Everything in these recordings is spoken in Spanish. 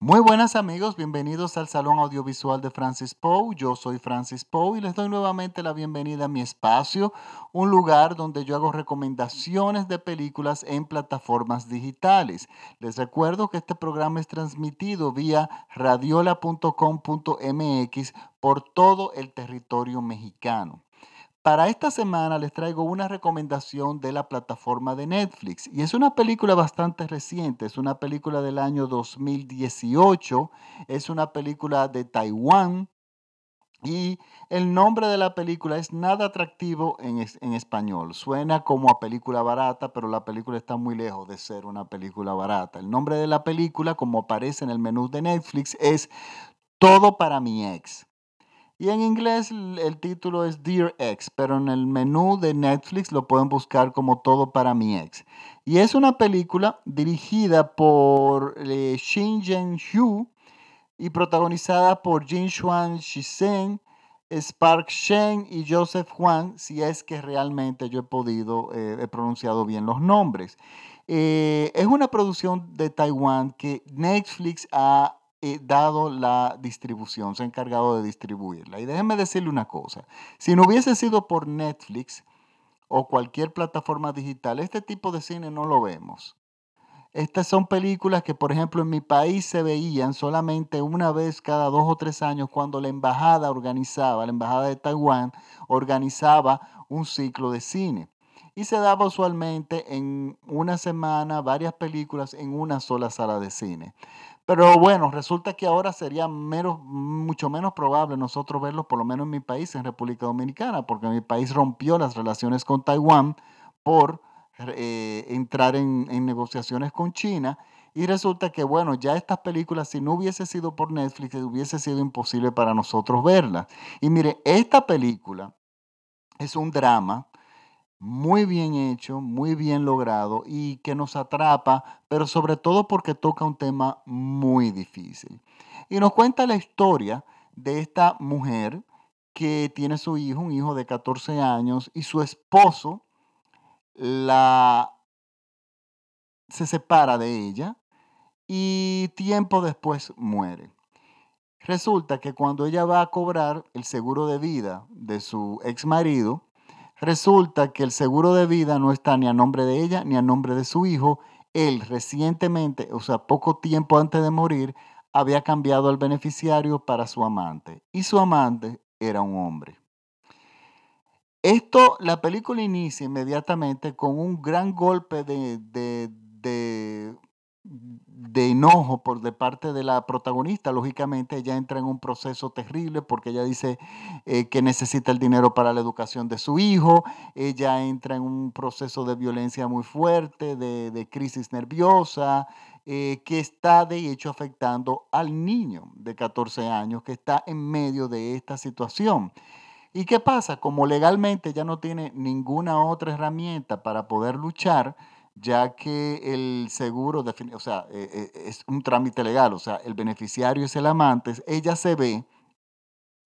Muy buenas amigos, bienvenidos al Salón Audiovisual de Francis Poe. Yo soy Francis Poe y les doy nuevamente la bienvenida a mi espacio, un lugar donde yo hago recomendaciones de películas en plataformas digitales. Les recuerdo que este programa es transmitido vía radiola.com.mx por todo el territorio mexicano. Para esta semana les traigo una recomendación de la plataforma de Netflix y es una película bastante reciente, es una película del año 2018, es una película de Taiwán y el nombre de la película es nada atractivo en, en, español. Suena como a película barata, pero la película está muy lejos de ser una película barata. El nombre de la película, como aparece en el menú de Netflix, es Todo para mi ex. Y en inglés el título es Dear Ex, pero en el menú de Netflix lo pueden buscar como Todo para mi ex. Y es una película dirigida por eh, Shin Jen-hyu y protagonizada por Jin Xuan Shisen, Spark Shen y Joseph Juan, si es que realmente yo he podido, eh, he pronunciado bien los nombres. Eh, es una producción de Taiwán que Netflix ha eh, dado la distribución, se ha encargado de distribuirla. Y déjenme decirle una cosa, si no hubiese sido por Netflix o cualquier plataforma digital, este tipo de cine no lo vemos. Estas son películas que, por ejemplo, en mi país se veían solamente una vez cada dos o tres años cuando la embajada organizaba, la embajada de Taiwán organizaba un ciclo de cine. Y se daba usualmente en una semana varias películas en una sola sala de cine. Pero bueno, resulta que ahora sería mucho menos probable nosotros verlo, por lo menos en mi país, en República Dominicana, porque mi país rompió las relaciones con Taiwán por eh, entrar en, en negociaciones con China. Y resulta que, bueno, ya estas películas, si no hubiese sido por Netflix, hubiese sido imposible para nosotros verlas. Y mire, esta película es un drama muy bien hecho, muy bien logrado y que nos atrapa, pero sobre todo porque toca un tema muy difícil. Y nos cuenta la historia de esta mujer que tiene su hijo, un hijo de 14 años, y su esposo la se separa de ella y tiempo después muere. Resulta que cuando ella va a cobrar el seguro de vida de su ex marido, Resulta que el seguro de vida no está ni a nombre de ella ni a nombre de su hijo. Él recientemente, o sea, poco tiempo antes de morir, había cambiado al beneficiario para su amante y su amante era un hombre. Esto, la película inicia inmediatamente con un gran golpe de, de, de enojo por de parte de la protagonista. Lógicamente ella entra en un proceso terrible porque ella dice eh, que necesita el dinero para la educación de su hijo, ella entra en un proceso de violencia muy fuerte, de, crisis nerviosa, eh, que está de hecho afectando al niño de 14 años que está en medio de esta situación. ¿Y qué pasa? Como legalmente ya no tiene ninguna otra herramienta para poder luchar, ya que el seguro, o sea, eh, eh, es un trámite legal, o sea, el beneficiario es el amante, ella se ve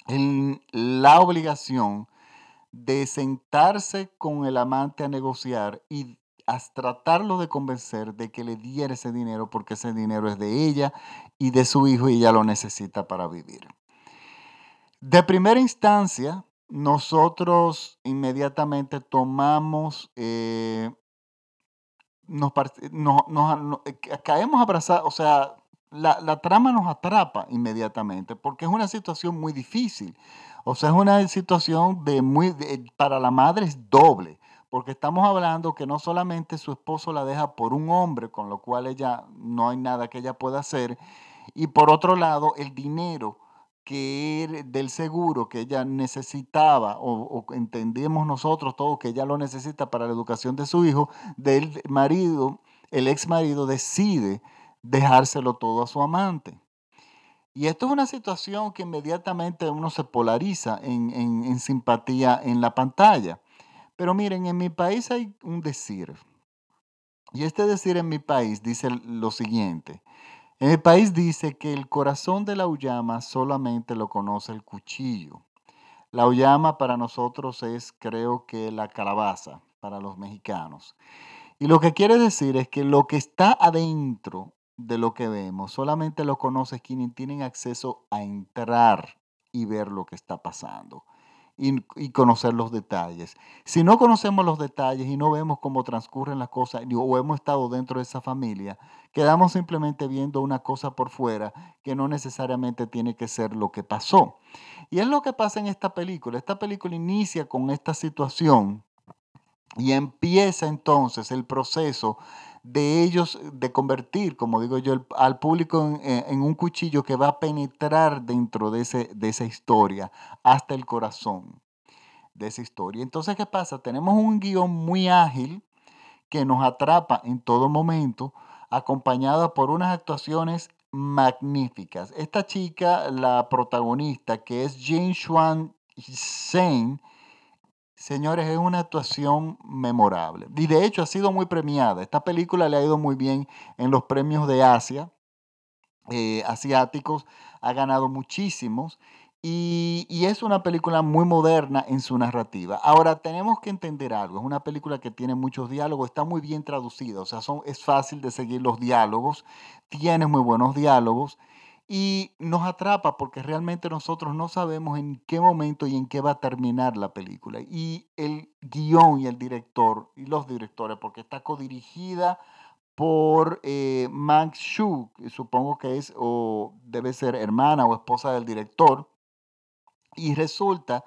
en la obligación de sentarse con el amante a negociar y a tratarlo de convencer de que le diera ese dinero porque ese dinero es de ella y de su hijo y ella lo necesita para vivir. De primera instancia, nosotros inmediatamente tomamos eh, nos, eh, caemos abrazados, o sea, la, trama nos atrapa inmediatamente porque es una situación muy difícil. O sea, es una situación de muy, para la madre es doble, porque estamos hablando que no solamente su esposo la deja por un hombre, con lo cual ella no hay nada que ella pueda hacer, y por otro lado, el dinero que del seguro que ella necesitaba o, entendemos nosotros todos que ella lo necesita para la educación de su hijo, del marido, el ex marido decide dejárselo todo a su amante. Y esto es una situación que inmediatamente uno se polariza en, en simpatía en la pantalla. Pero miren, en mi país hay un decir. Y este decir en mi país dice lo siguiente. En el país dice que el corazón de la uyama solamente lo conoce el cuchillo. La uyama para nosotros es, creo que, la calabaza para los mexicanos. Y lo que quiere decir es que lo que está adentro de lo que vemos. Solamente lo conoce quienes tienen acceso a entrar y ver lo que está pasando y, conocer los detalles. Si no conocemos los detalles y no vemos cómo transcurren las cosas o hemos estado dentro de esa familia, quedamos simplemente viendo una cosa por fuera que no necesariamente tiene que ser lo que pasó. Y es lo que pasa en esta película. Esta película inicia con esta situación y empieza entonces el proceso de ellos, de convertir, como digo yo, al público en, un cuchillo que va a penetrar dentro de, esa historia, hasta el corazón de esa historia. Entonces, ¿qué pasa? Tenemos un guion muy ágil que nos atrapa en todo momento, acompañada por unas actuaciones magníficas. Esta chica, la protagonista, que es Jin Xuan Sen, Señores, es una actuación memorable. Y de hecho ha sido muy premiada. Esta película le ha ido muy bien en los premios de Asia, eh, asiáticos. Ha ganado muchísimos. Y, es una película muy moderna en su narrativa. Ahora, tenemos que entender algo. Es una película que tiene muchos diálogos, está muy bien traducida. O sea, es fácil de seguir los diálogos. Tiene muy buenos diálogos y nos atrapa porque realmente nosotros no sabemos en qué momento y en qué va a terminar la película. Y el guion y el director, y los directores, porque está codirigida por eh, Max Shu, supongo que es o debe ser hermana o esposa del director, y resulta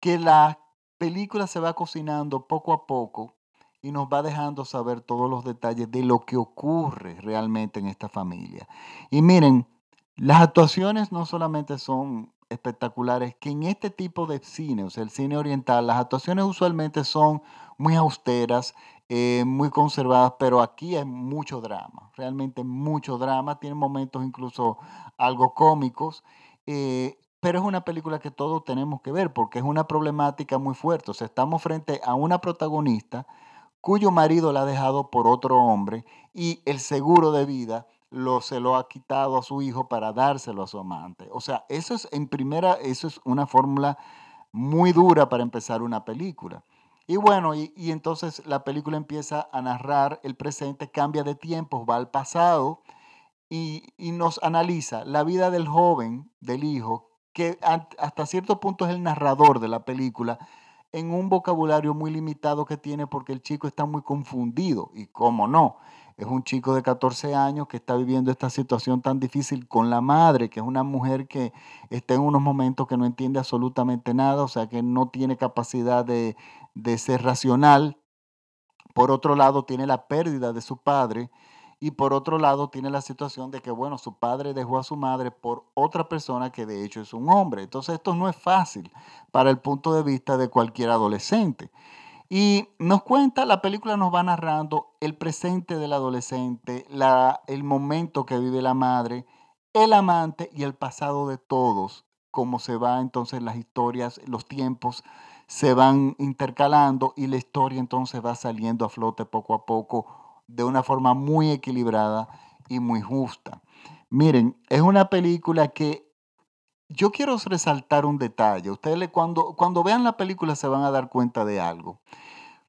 que la película se va cocinando poco a poco y nos va dejando saber todos los detalles de lo que ocurre realmente en esta familia. Y miren, las actuaciones no solamente son espectaculares, que en este tipo de cine, o sea, el cine oriental, las actuaciones usualmente son muy austeras, eh, muy conservadas, pero aquí hay mucho drama, realmente mucho drama, tiene momentos incluso algo cómicos, eh, pero es una película que todos tenemos que ver porque es una problemática muy fuerte, o sea, estamos frente a una protagonista cuyo marido la ha dejado por otro hombre y el seguro de vida lo, se lo ha quitado a su hijo para dárselo a su amante. O sea, eso es en primera, eso es una fórmula muy dura para empezar una película. Y bueno, y, entonces la película empieza a narrar el presente, cambia de tiempos, va al pasado y, y nos analiza la vida del joven, del hijo, que hasta cierto punto es el narrador de la película, en un vocabulario muy limitado que tiene porque el chico está muy confundido. Y cómo no, es un chico de 14 años que está viviendo esta situación tan difícil con la madre, que es una mujer que está en unos momentos que no entiende absolutamente nada, o sea, que no tiene capacidad de, de ser racional. Por otro lado, tiene la pérdida de su padre. Y por otro lado, tiene la situación de que, bueno, su padre dejó a su madre por otra persona que de hecho es un hombre. Entonces, esto no es fácil para el punto de vista de cualquier adolescente. Y nos cuenta, la película nos va narrando el presente del adolescente, la, el momento que vive la madre, el amante y el pasado de todos, cómo se va entonces las historias, los tiempos se van intercalando y la historia entonces va saliendo a flote poco a poco de una forma muy equilibrada y muy justa. Miren, es una película que yo quiero resaltar un detalle. Ustedes cuando, cuando vean la película se van a dar cuenta de algo.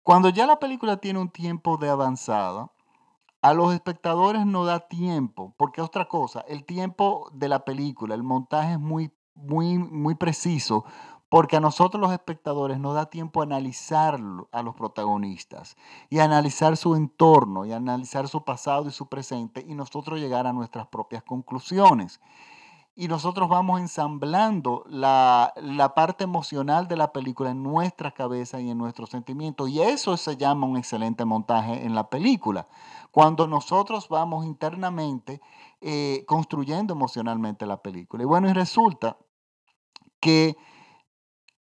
Cuando ya la película tiene un tiempo de avanzada, a los espectadores no da tiempo, porque otra cosa, el tiempo de la película, el montaje es muy, muy, muy preciso, porque a nosotros los espectadores nos da tiempo a analizar a los protagonistas y analizar su entorno y analizar su pasado y su presente y nosotros llegar a nuestras propias conclusiones y nosotros vamos ensamblando la, parte emocional de la película en nuestra cabeza y en nuestros sentimientos. Y eso se llama un excelente montaje en la película. Cuando nosotros vamos internamente eh, construyendo emocionalmente la película. Y bueno, y resulta que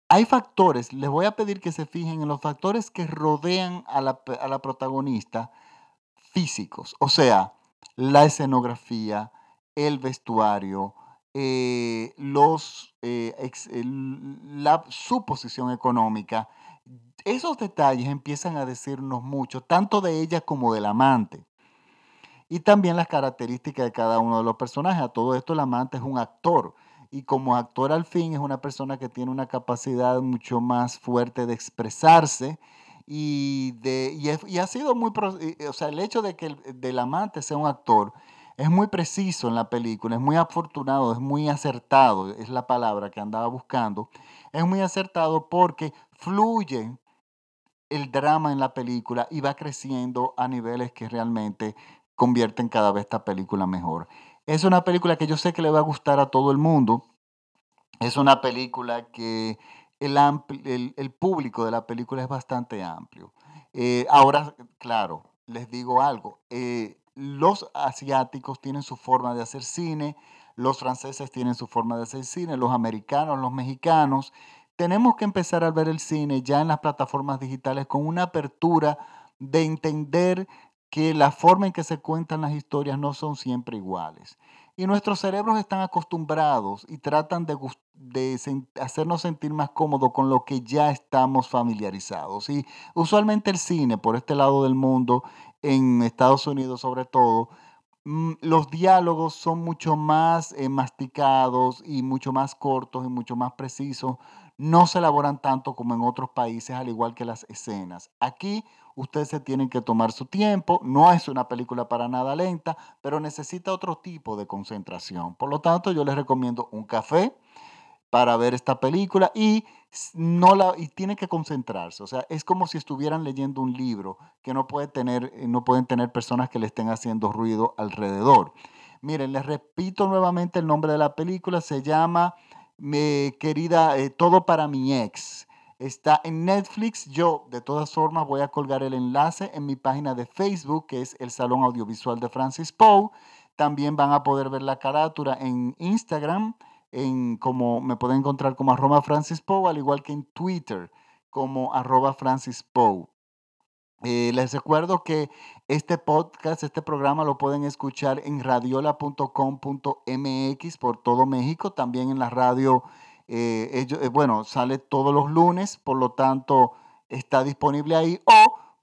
hay factores, les voy a pedir que se fijen en los factores que rodean a la, a la protagonista físicos. O sea, la escenografía, el vestuario, eh, eh, la, su posición económica, esos detalles empiezan a decirnos mucho, tanto de ella como del amante. Y también las características de cada uno de los personajes. A todo esto el amante es un actor. Y como actor al fin es una persona que tiene una capacidad mucho más fuerte de expresarse. Y, de, y, ha sido muy... O sea, el hecho de que el, del amante sea un actor es muy preciso en la película, es muy afortunado, es muy acertado, es la palabra que andaba buscando. Es muy acertado porque fluye el drama en la película y va creciendo a niveles que realmente convierten cada vez esta película mejor. Es una película que yo sé que le va a gustar a todo el mundo. Es una película que el, el, público de la película es bastante amplio. Eh, ahora, claro, les digo algo. Eh, los asiáticos tienen su forma de hacer cine, los franceses tienen su forma de hacer cine, los americanos, los mexicanos. Tenemos que empezar a ver el cine ya en las plataformas digitales con una apertura de entender que la forma en que se cuentan las historias no son siempre iguales. Y nuestros cerebros están acostumbrados y tratan de, hacernos sentir más cómodos con lo que ya estamos familiarizados. Y usualmente el cine, por este lado del mundo, en Estados Unidos sobre todo, mm, los diálogos son mucho más eh, masticados y mucho más cortos y mucho más precisos. No se elaboran tanto como en otros países, al igual que las escenas. Aquí ustedes se tienen que tomar su tiempo. No es una película para nada lenta, pero necesita otro tipo de concentración. Por lo tanto, yo les recomiendo un café para ver esta película y no la y tiene que concentrarse, o sea, es como si estuvieran leyendo un libro que no puede tener eh, no pueden tener personas que le estén haciendo ruido alrededor. Miren, les repito nuevamente el nombre de la película, se llama Mi querida eh, Todo para mi ex. Está en Netflix. Yo, de todas formas, voy a colgar el enlace en mi página de Facebook, que es el Salón Audiovisual de Francis Poe. También van a poder ver la carátula en Instagram, en como me pueden encontrar como arroba Francis Poe, al igual que en Twitter como arroba Francis Poe. Eh, les recuerdo que este podcast, este programa lo pueden escuchar en radiola.com.mx por todo México, también en la radio eh, eh, bueno, sale todos los lunes, por lo tanto está disponible ahí.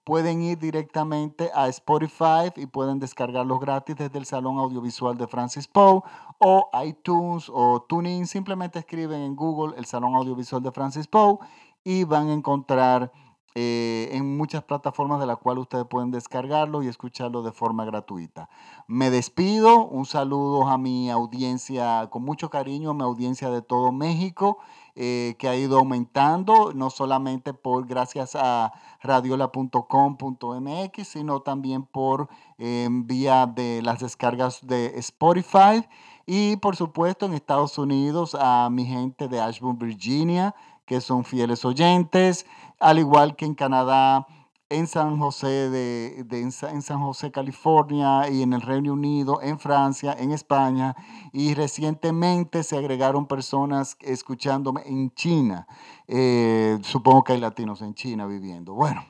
Pueden ir directamente a Spotify y pueden descargarlos gratis desde el Salón Audiovisual de Francis Poe o iTunes o TuneIn. Simplemente escriben en Google el Salón Audiovisual de Francis Poe y van a encontrar eh, en muchas plataformas de las cuales ustedes pueden descargarlo y escucharlo de forma gratuita. Me despido, un saludo a mi audiencia, con mucho cariño a mi audiencia de todo México, eh, que ha ido aumentando, no solamente por gracias a radiola.com.mx, sino también por eh, vía de las descargas de Spotify. Y por supuesto en Estados Unidos a mi gente de Ashburn, Virginia, que son fieles oyentes, al igual que en Canadá, en San José, de, en San José, California, y en el Reino Unido, en Francia, en España, y recientemente se agregaron personas escuchándome en China. Eh, supongo que hay latinos en China viviendo. Bueno,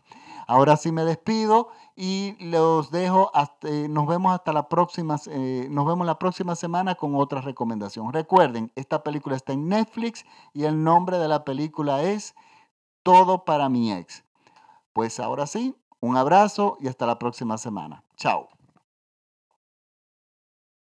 ahora sí me despido y los dejo, hasta, eh, nos vemos hasta la próxima, eh, nos vemos la próxima semana con otra recomendación. Recuerden, esta película está en Netflix y el nombre de la película es Todo para mi ex. Pues ahora sí, un abrazo y hasta la próxima semana. Chao.